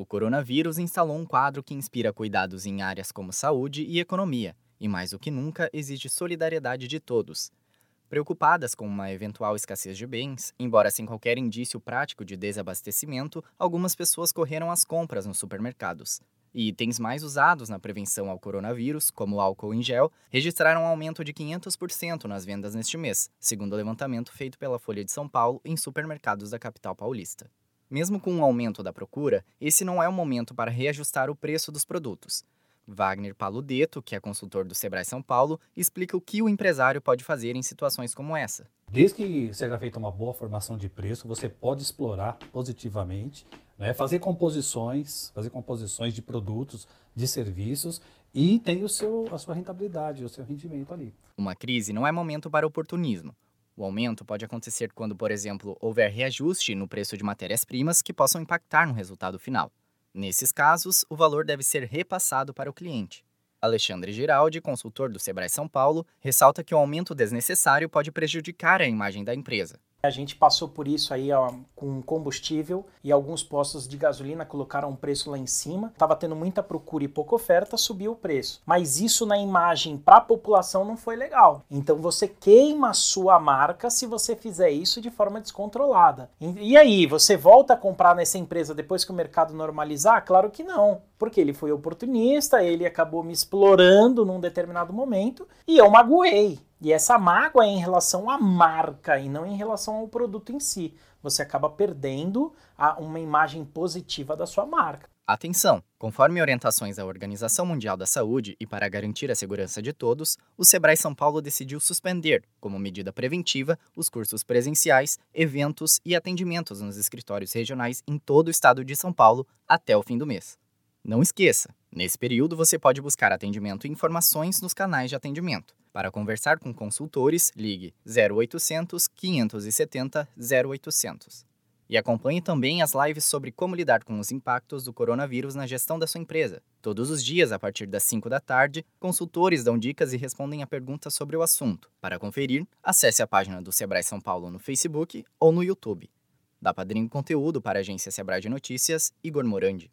O coronavírus instalou um quadro que inspira cuidados em áreas como saúde e economia, e mais do que nunca exige solidariedade de todos. Preocupadas com uma eventual escassez de bens, embora sem qualquer indício prático de desabastecimento, algumas pessoas correram às compras nos supermercados. E itens mais usados na prevenção ao coronavírus, como álcool em gel, registraram um aumento de 500% nas vendas neste mês, segundo o levantamento feito pela Folha de São Paulo em supermercados da capital paulista. Mesmo com o um aumento da procura, esse não é o momento para reajustar o preço dos produtos. Wagner Paludeto, que é consultor do Sebrae São Paulo, explica o que o empresário pode fazer em situações como essa. Desde que seja feita uma boa formação de preço, você pode explorar positivamente, né, fazer composições, fazer composições de produtos, de serviços e tem o seu, a sua rentabilidade, o seu rendimento ali. Uma crise não é momento para oportunismo. O aumento pode acontecer quando, por exemplo, houver reajuste no preço de matérias-primas que possam impactar no resultado final. Nesses casos, o valor deve ser repassado para o cliente. Alexandre Giraldi, consultor do Sebrae São Paulo, ressalta que o aumento desnecessário pode prejudicar a imagem da empresa. A gente passou por isso aí ó, com combustível e alguns postos de gasolina colocaram o preço lá em cima. Tava tendo muita procura e pouca oferta, subiu o preço. Mas isso na imagem para a população não foi legal. Então você queima a sua marca se você fizer isso de forma descontrolada. E aí, você volta a comprar nessa empresa depois que o mercado normalizar? Claro que não, porque ele foi oportunista, ele acabou me explorando num determinado momento e eu magoei. E essa mágoa é em relação à marca e não em relação ao produto em si. Você acaba perdendo uma imagem positiva da sua marca. Atenção! Conforme orientações da Organização Mundial da Saúde e para garantir a segurança de todos, o Sebrae São Paulo decidiu suspender, como medida preventiva, os cursos presenciais, eventos e atendimentos nos escritórios regionais em todo o estado de São Paulo até o fim do mês. Não esqueça, nesse período você pode buscar atendimento e informações nos canais de atendimento. Para conversar com consultores, ligue 0800 570 0800. E acompanhe também as lives sobre como lidar com os impactos do coronavírus na gestão da sua empresa. Todos os dias, a partir das 5 da tarde, consultores dão dicas e respondem a perguntas sobre o assunto. Para conferir, acesse a página do Sebrae São Paulo no Facebook ou no YouTube. Da Padrinho Conteúdo para a agência Sebrae de Notícias, Igor Morandi.